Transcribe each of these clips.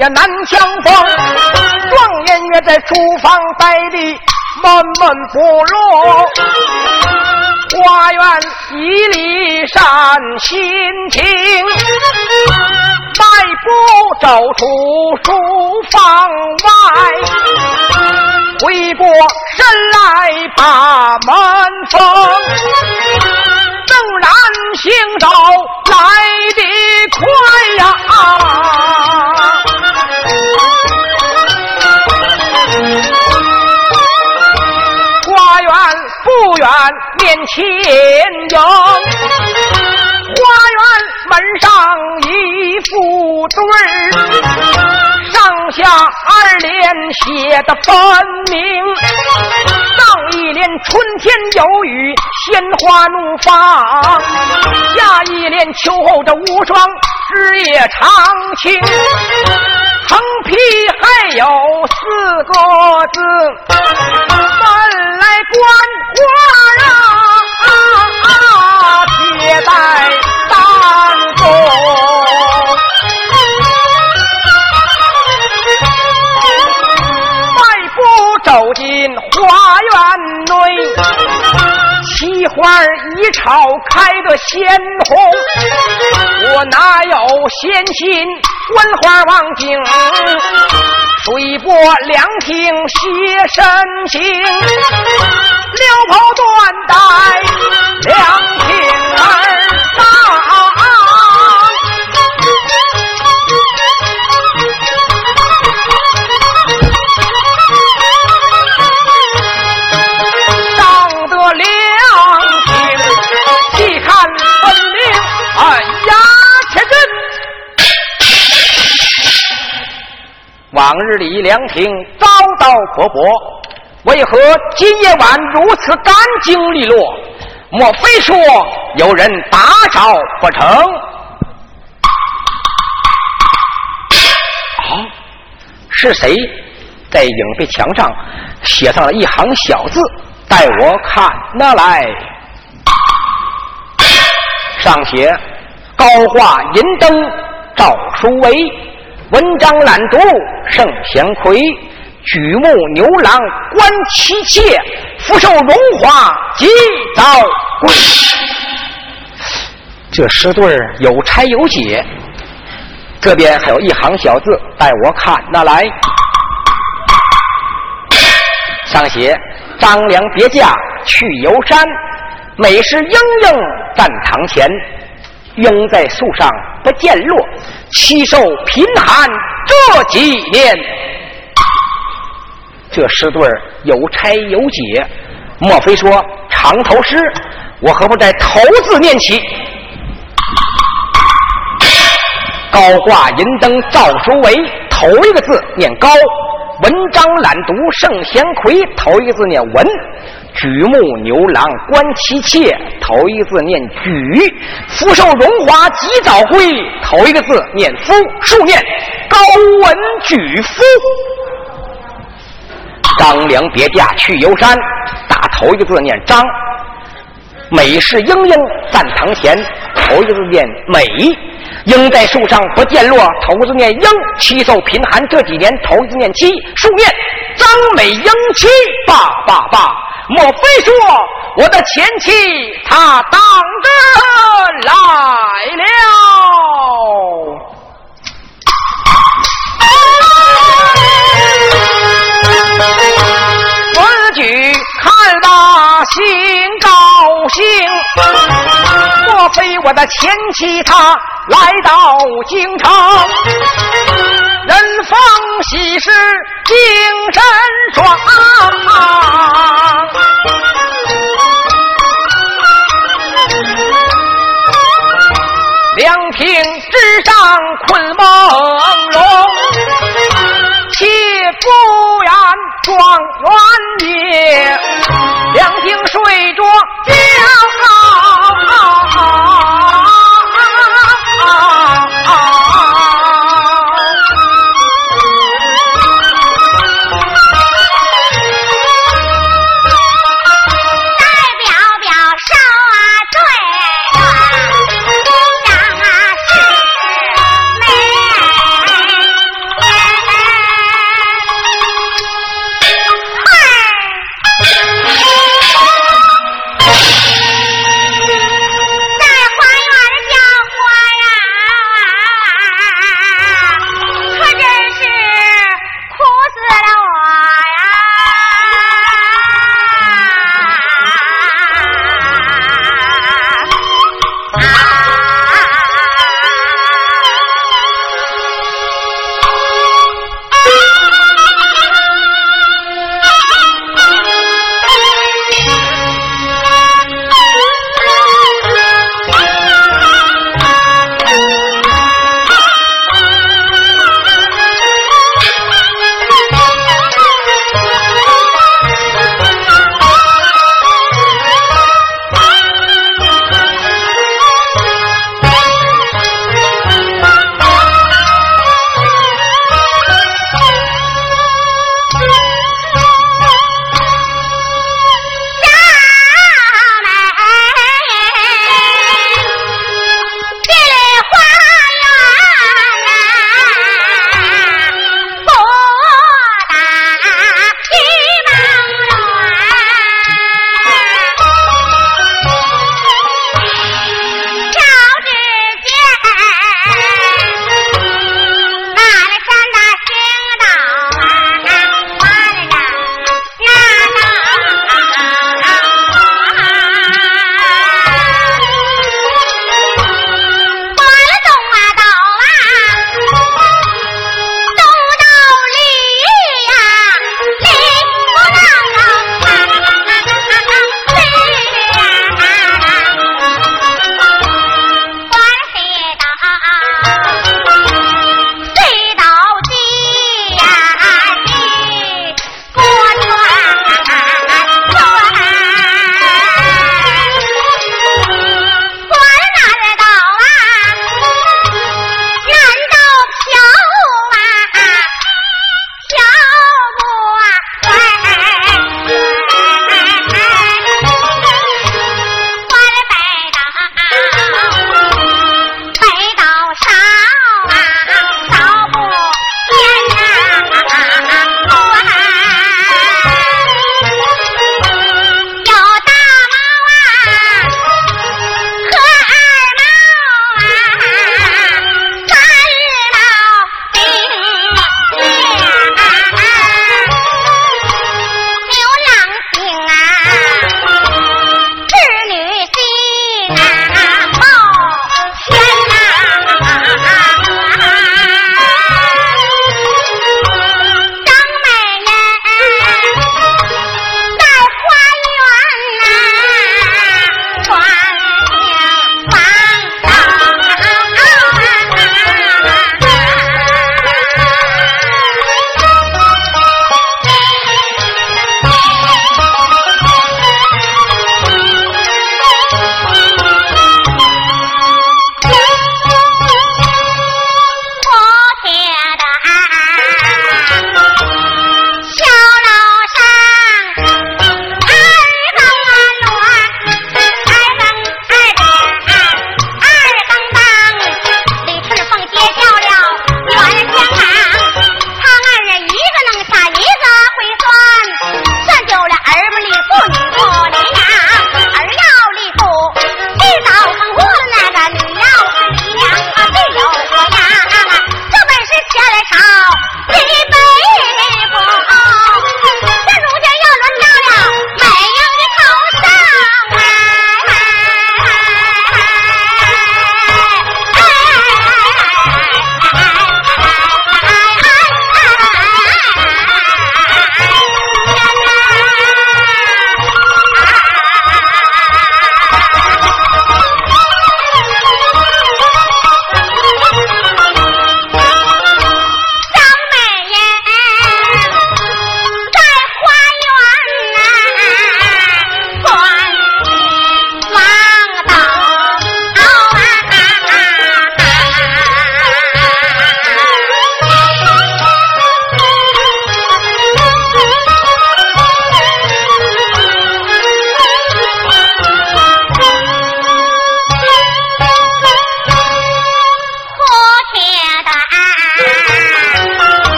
也难相逢。状元约在书房待的闷闷不乐，花园一里散心情，迈步走出书房外，回过身来把门封。正然行走不远面前有，花园门上一副对儿上下二联写的分明。上一联春天有雨，鲜花怒放；下一联秋后的无霜，枝叶长青。横批还有四个字：门来观花儿一朝开得鲜红。我哪有闲心观花望景？水波凉亭写深情，撩袍断带两往日里凉亭叨叨婆婆，为何今夜晚如此干净利落？莫非说有人打扰不成？啊，是谁在影壁墙上写上了一行小字？待我看那来。上写：高画银灯照书为。文章懒读圣贤魁，举目牛郎观妻妾，福寿荣华及早归。这诗对有拆有解，这边还有一行小字，待我看那来。上写张良别驾去游山，美是莺莺站堂前。鹰在树上不见落，妻受贫寒这几年。这诗对有拆有解，莫非说长头诗？我何不在头字念起？高挂银灯照书为，头一个字念高；文章懒读圣贤魁，头一个字念文。举目牛郎观妻妾，头一个字念举；福寿荣华及早归，头一个字念夫，竖念高文举夫。张良别驾去游山，打头一个字念张；美是莺莺站堂前，头一个字念美；莺在树上不见落，头字念莺；妻受贫寒这几年，头一字念妻，竖念张美莺妻，爸爸爸。莫非说我的前妻她当着来了？此举看罢心高兴。莫非我的前妻她来到京城？人逢喜事精神爽，凉亭之上困梦荣，妻不言状元也，凉亭睡着觉。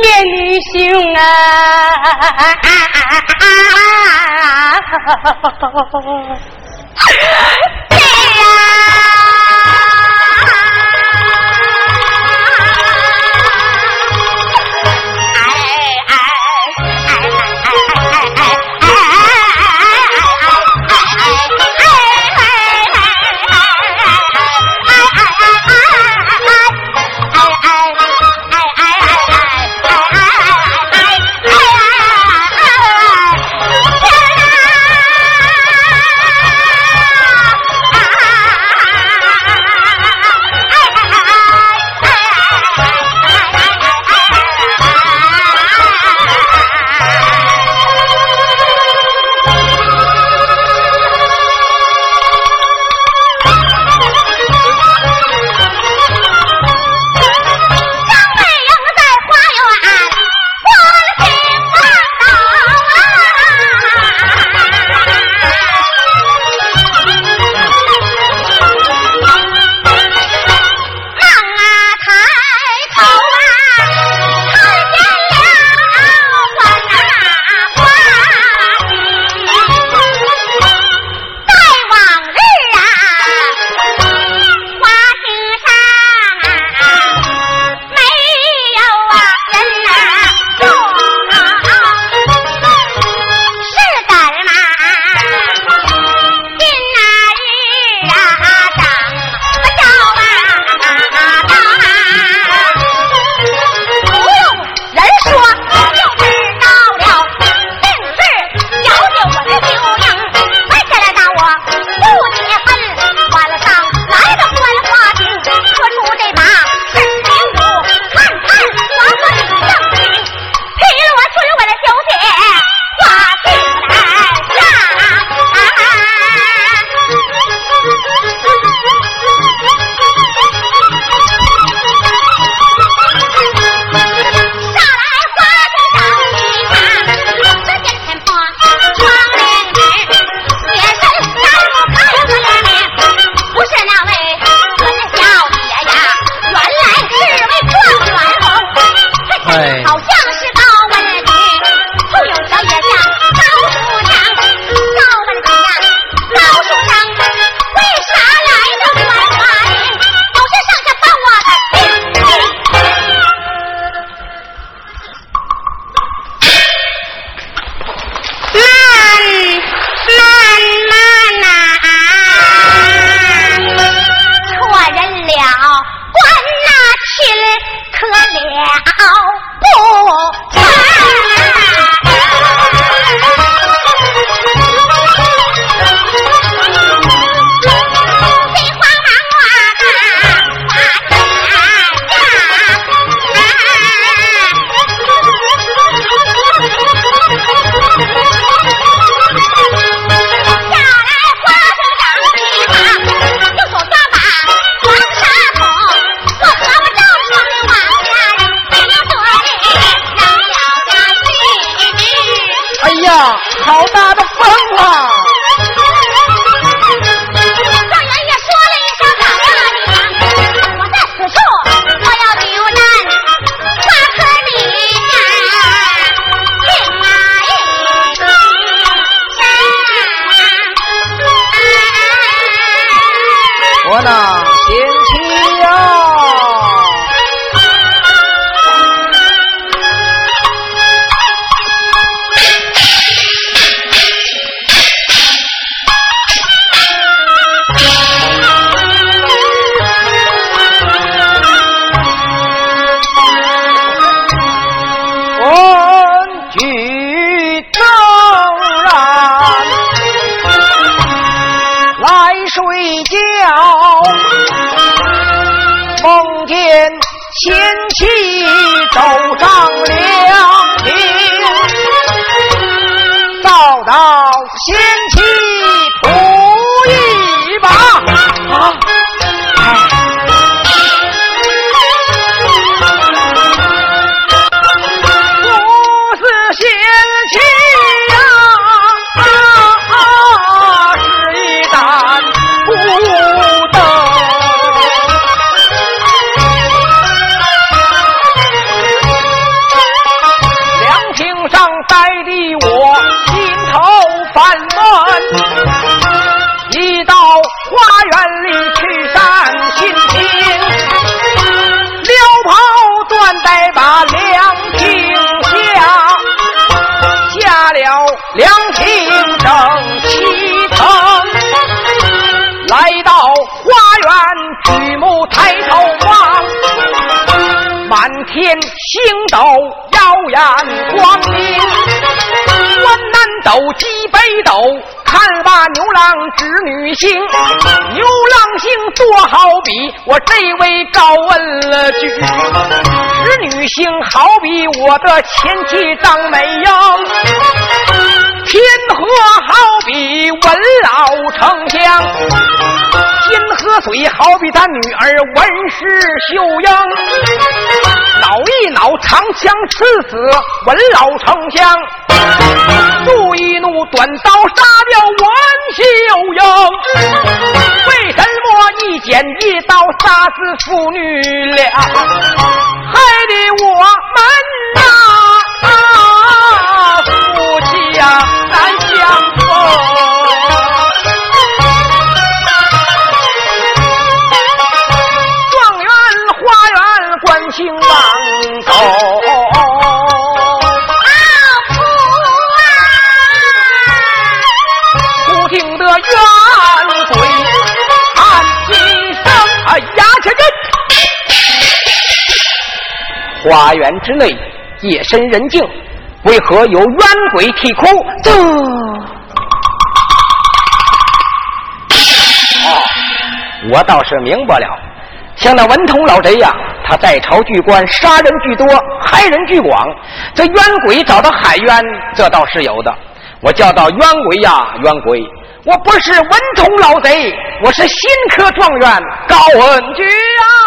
面女兄啊！的我心头烦闷，一到花园里去散心情，撩袍断带把凉亭下，下了凉亭正七层，来到花园举目抬头望。满天星斗耀眼光明，击北斗，看罢牛郎织女星。牛郎星多好比我这位高问了句，织女星好比我的前妻张美英，天河好比文老丞相，金河水好比咱女儿文氏秀英。挠一挠长枪刺死文老丞相，怒一怒短刀杀掉文秀英。为什么一剪一刀杀死父女俩，害得我们呐花园之内夜深人静，为何有冤鬼啼哭？这……哦，我倒是明白了，像那文通老贼呀。他在朝巨官，杀人巨多，害人巨广。这冤鬼找到海冤，这倒是有的。我叫到冤鬼呀，冤鬼！我不是文通老贼，我是新科状元高文举啊！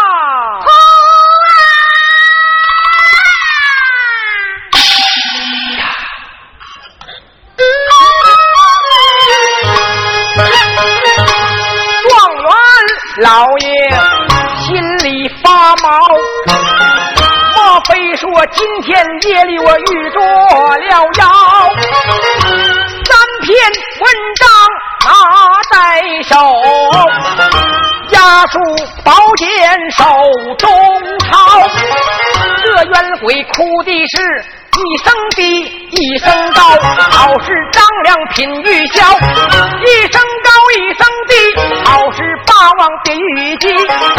老爷心里。发毛，莫非说今天夜里我遇着了妖？三篇文章拿在手，押书宝剑手中抄。这冤鬼哭的是一声低一声高，好是张良品玉箫，王别玉姬，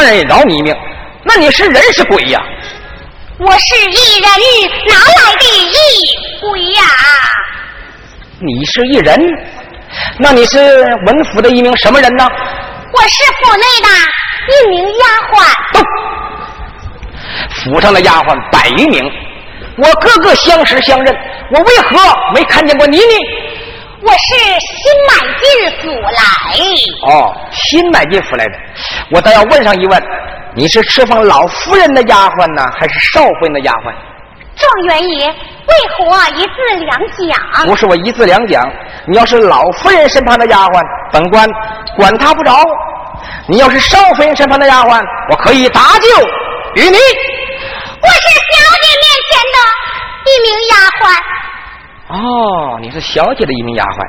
当然也饶你一命。那你是人是鬼呀？我是一人，哪来的一鬼呀？你是一人？那你是文府的一名什么人呢？我是府内的一名丫鬟。府上的丫鬟百余名，我个个相识相认，我为何没看见过你呢？我是新买进府来。哦，新买进府来的，我倒要问上一问，你是侍奉老夫人的丫鬟呢，还是少夫人的丫鬟？状元爷，为何一字两讲？不是我一字两讲，你要是老夫人身旁的丫鬟，本官管他不着；你要是少夫人身旁的丫鬟，我可以搭救于你。我是小姐面前的一名丫鬟。哦，你是小姐的一名丫鬟，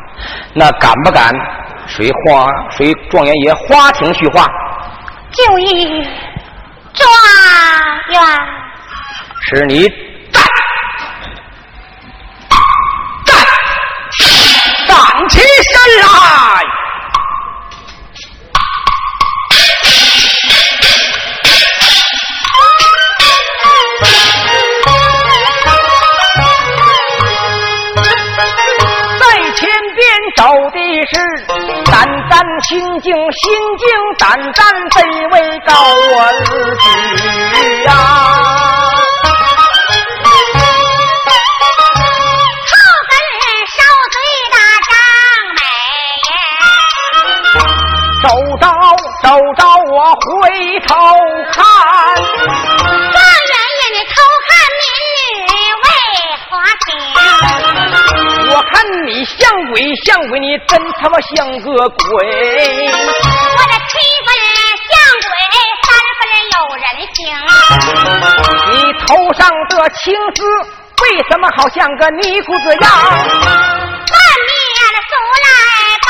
那敢不敢随花随状元爷花亭叙话？就一状元，是你站站站起身来！胆战心惊，心惊胆战，这位高文举呀、后跟梢嘴大张眉。走着走着，我回头看，看你像鬼像鬼，你真他妈像个鬼！我这七分像鬼，三分有人情。你头上的青丝为什么好像个尼姑子样？半面苏来半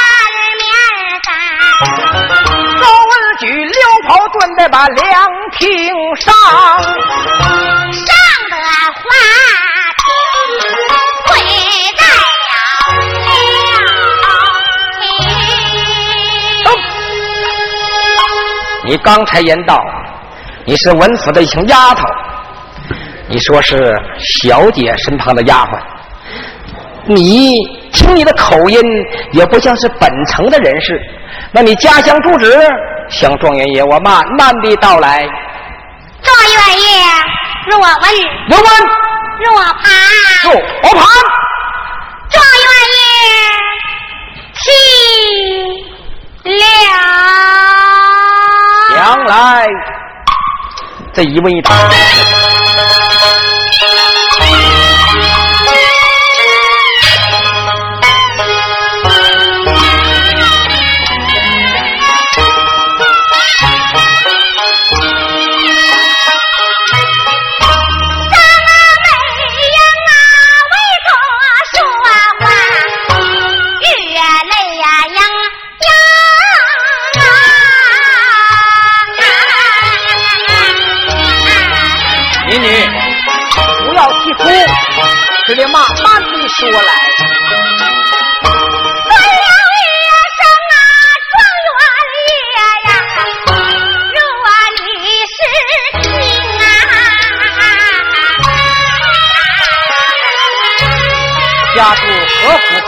面三，高文举溜跑转在把凉亭上，你刚才言道你是文府的一群丫头，你说是小姐身旁的丫鬟，你听你的口音也不像是本城的人士，那你家乡住址？向状元爷我慢慢地道来。状元爷，若问若问若盘，若我盘，状元爷听了。将来这一问一答。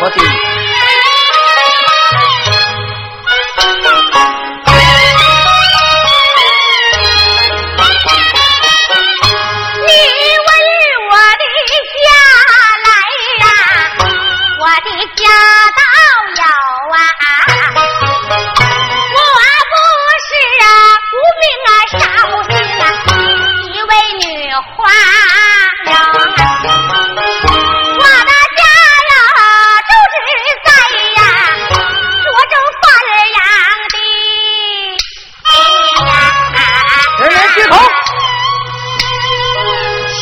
何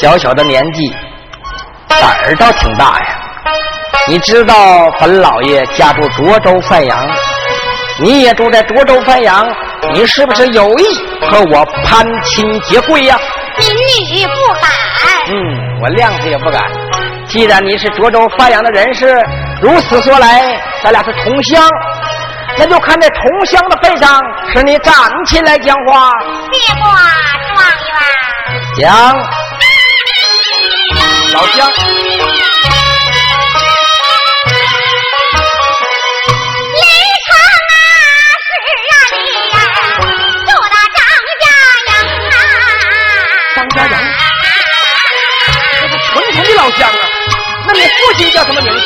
小小的年纪，胆儿倒挺大呀。你知道本老爷家住涿州范阳，你也住在涿州范阳，你是不是有意和我攀亲结贵呀？民女不敢。嗯，我谅解也不敢。既然你是涿州范阳的人士，如此说来，咱俩是同乡，那就看在同乡的份上，使你站起来讲话。谢过状元，讲，老乡，李成啊是啊李呀，住到张家营啊。张家营这是纯纯的老乡啊。那你父亲叫什么名字？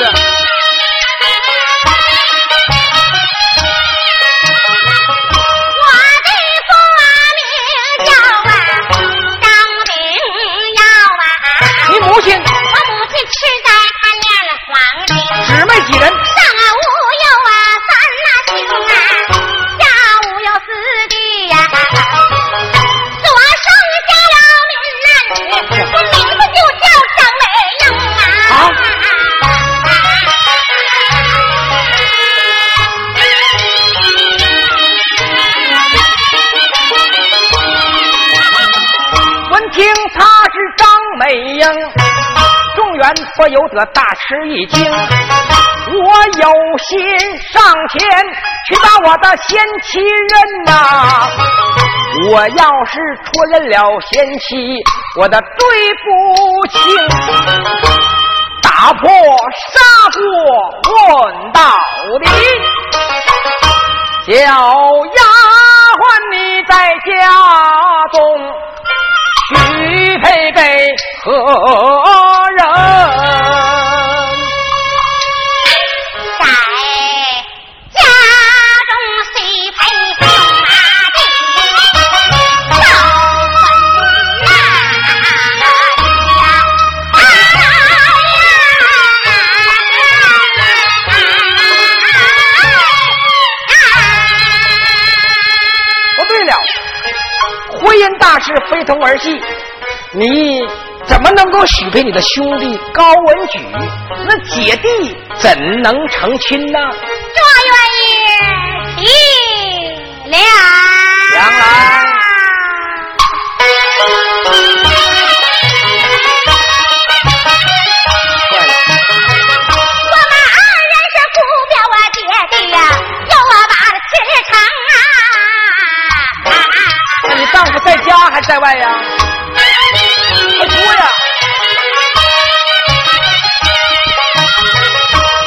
不由得大吃一惊。我有心上前去把我的贤妻认呐，我要是出人了贤妻，我的对不起，打破砂锅问到底，小丫鬟你在家中许配给何人？大事非同儿戏，你怎么能够许配你的兄弟高文举？那姐弟怎能成亲呢？状元也提了。将来。在家还在外呀？快说呀！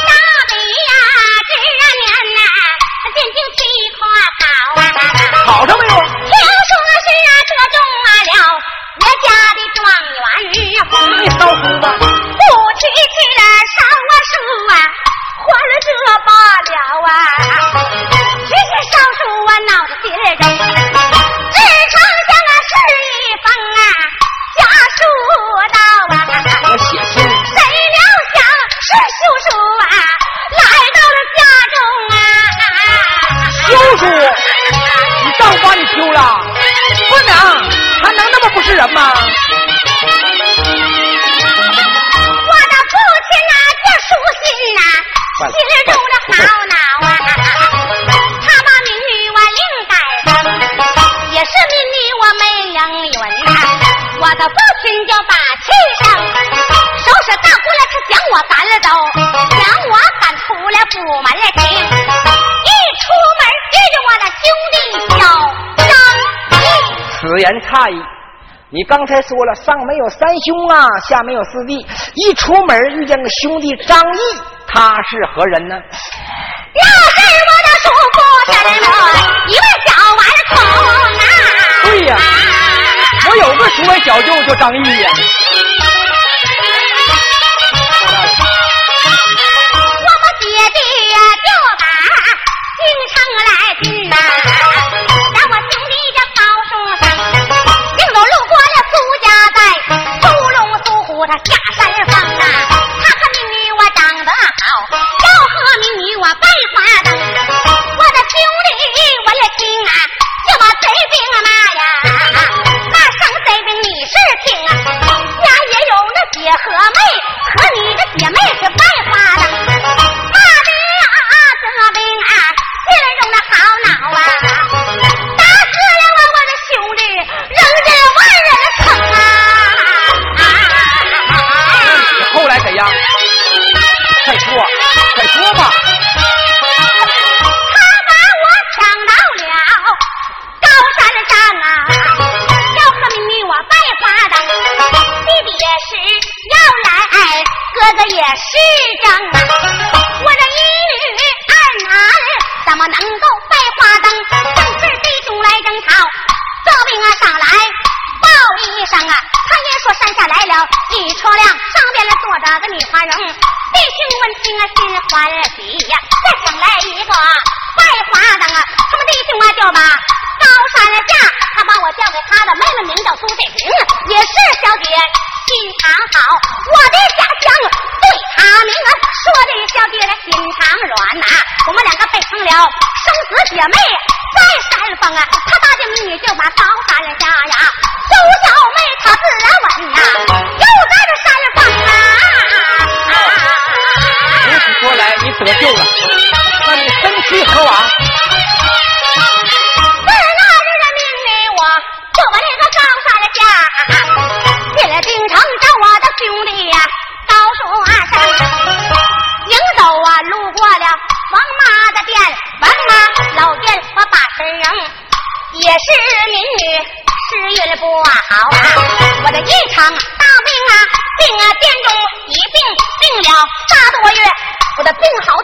大北呀，这年呐，进京去考啊，考上没出门厅，一出门遇着我的兄弟小张义。此言差矣。你刚才说了，上没有三兄啊，下没有四弟，一出门遇见个兄弟张毅，他是何人呢？那是我的叔父什么一位小顽童啊！对呀，我有个叔伯小舅叫张毅呀。京城来军呐，让我兄弟叫高树山，行走路过了苏家寨，苏龙苏虎他下山放啊，他看美女我长得好，要和美女我拜花灯，我的兄弟我也听啊，叫我贼兵啊哪呀，那上贼兵你是听啊，家也有那姐和妹。是正啊。我这一女二男怎么能够拜花灯？正是弟兄来争吵，这兵啊上来报一声啊，他也说山下来了一车辆，上边来坐着个女花容。弟兄闻听啊，心欢喜呀！再想来一个拜花灯啊，他们弟兄啊就把高山下，他把我交给他的妹妹，名叫苏建平，也是小姐，心肠好。我的家乡生死姐妹，在山峰啊，他大姐美女就把高山下正好。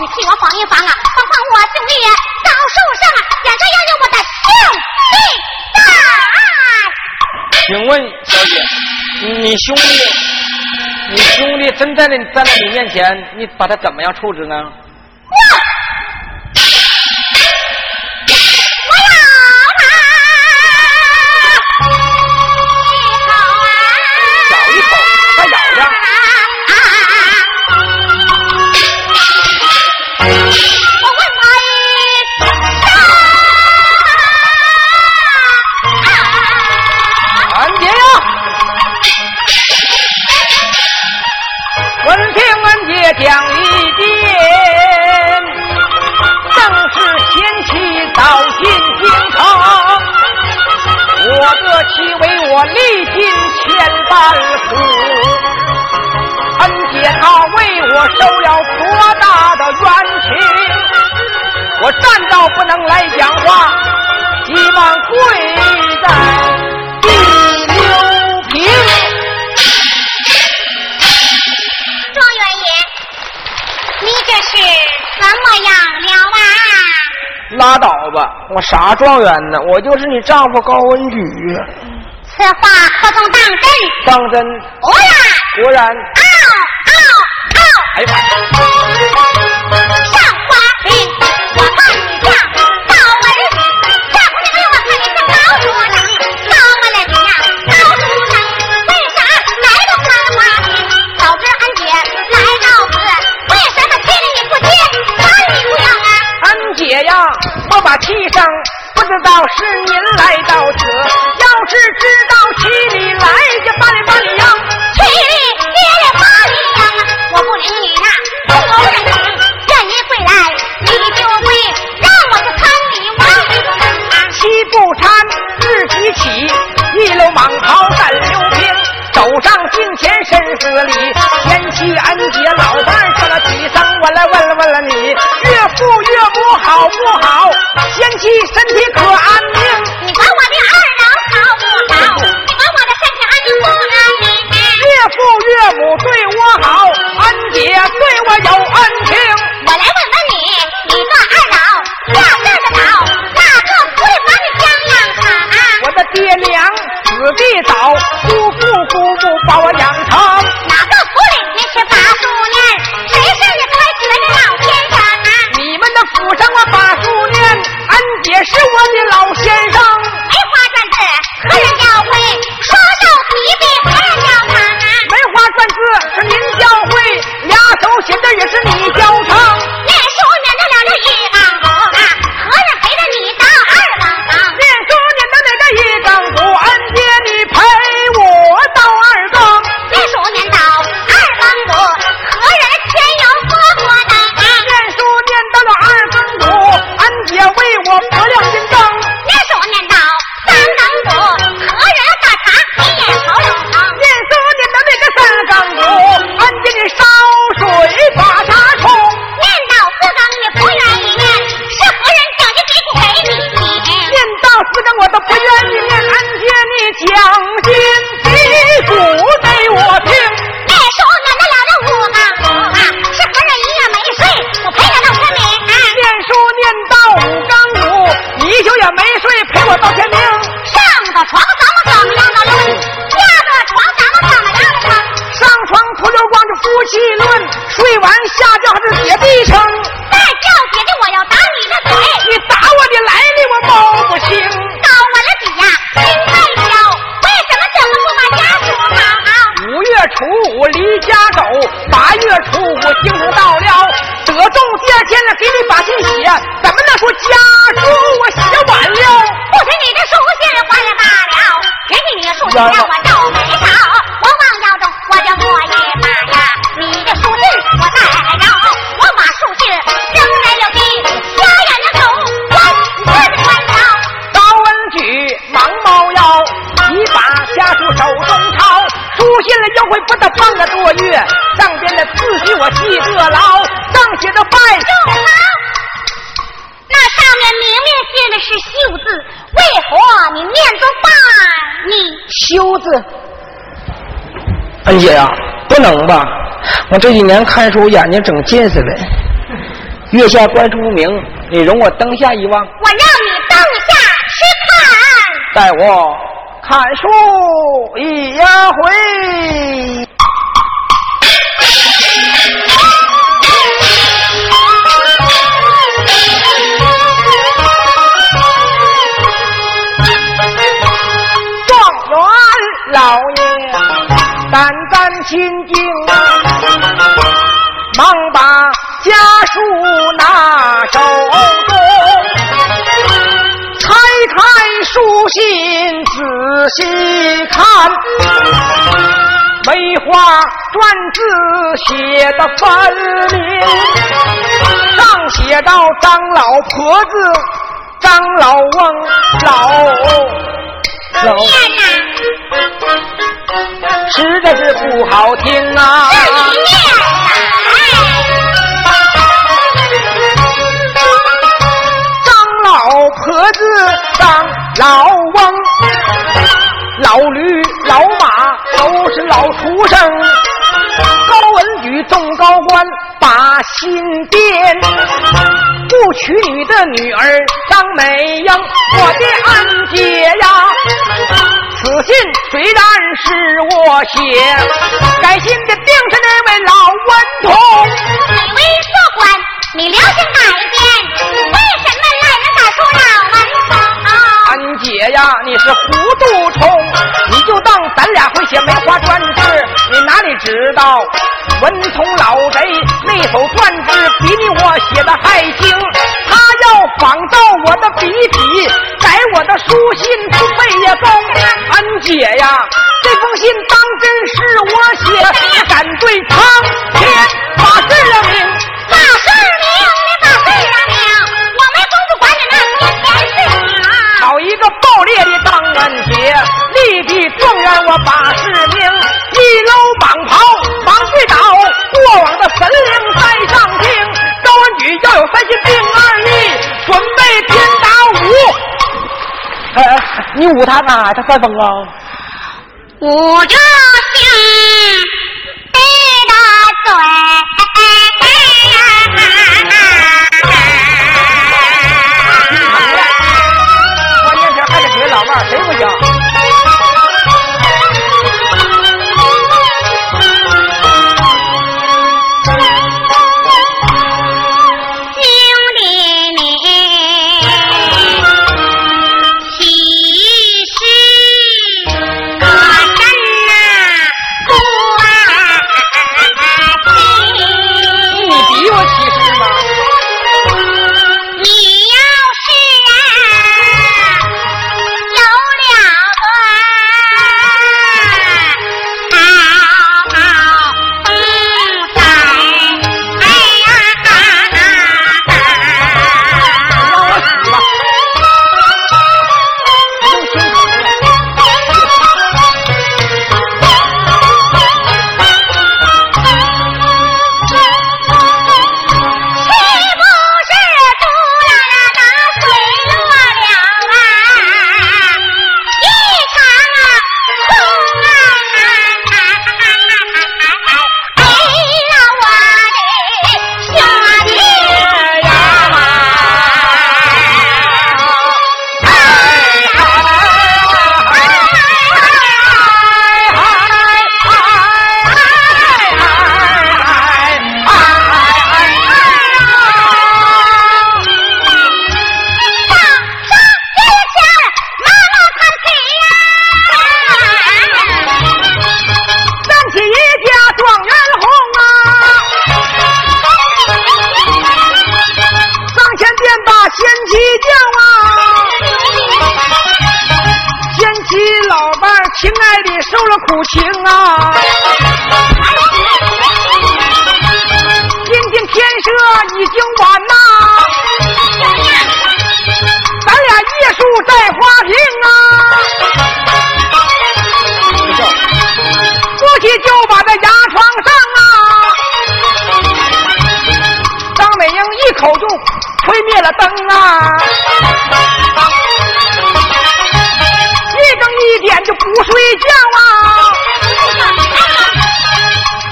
你替我防一防啊，防防我兄弟高受伤啊！脸上要有我的兄弟在。请问小姐，你兄弟，你兄弟真在那站在你面前，你把他怎么样处置呢？我历尽千般苦，恩姐她为我收了多大的冤情，我站到不能来讲话，急忙跪在地溜平。状元爷，你这是什么样了啊？拉倒吧，我啥状元呢？我就是你丈夫高文举。这话不能当真？当真。果然果然。哦哦哦。哎呀。上花厅我看你像豹纹下姑娘我看你像老鼠来猫为了你呀老鼠来为啥来到花花瓶早知俺姐来到此为什么天你不接他你不要啊？安姐呀我把气声不知道是您来到此要是知我来问了问了你，岳父岳母好不好？贤妻身体可爱。是我的老先生我听不到了得中第二天了给你把信写怎么能说家书我写完了不听你的书信坏了罢了人家你的书信让我照本找我忘腰中我就摸一把呀。你的书信我带来了书信了又会不到半个多月，上边的字据我记得牢，上写着拜住好，那上面明明写的是秀字，为何你念作拜？你休字。恩姐呀、不能吧？我这几年看书眼睛整近视了，月下观书不明，你容我灯下一望，我让你灯下吃带我砍树一回。状元老爷胆战心惊，忙把家书拿手信仔细看，梅花篆字写的分明，上写到张老婆子、张老翁、老。老，实在是不好听啊！子，张老翁，老驴老马都是老畜生。高文举中高官把心变，不娶你的女儿张美英，我的安姐呀。此信虽然是我写，改信的定是那位老文童。你为做官，你良心改变，为什么来人打出老？姐呀，你是糊涂虫，你就当咱俩会写梅花篆字，你哪里知道文童老贼那手篆字比你我写的还精，他要仿照我的笔体改我的书信，不费也功。安姐呀，这封信当真是我写，我敢对苍天发誓了命。发誓状元我把誓命，一搂蟒袍忙跪倒，过往的神灵在上听。高文举要有三心定二意，准备天打五。哎哎，你舞他干啥？他犯疯啊？捂着就不睡觉啊！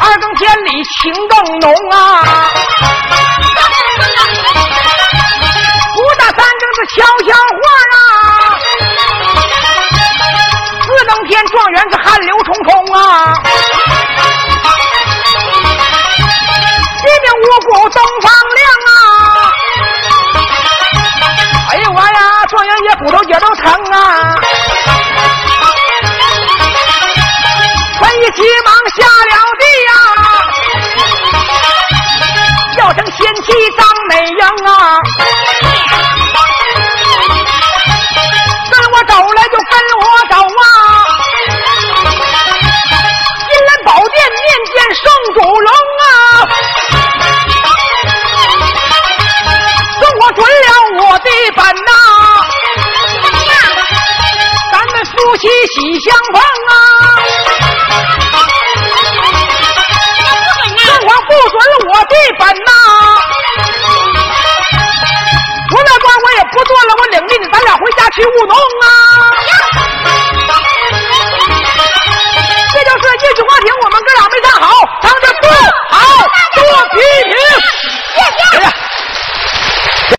二更天里情更浓啊！不打三更是悄悄话啊！四更天状元是汗流冲冲啊！急忙下了地呀，叫声贤妻张美英啊，跟我走来就跟我走啊，金兰宝殿面见圣主龙啊，送我准了我的本呐，咱们夫妻喜相逢啊。听不懂啊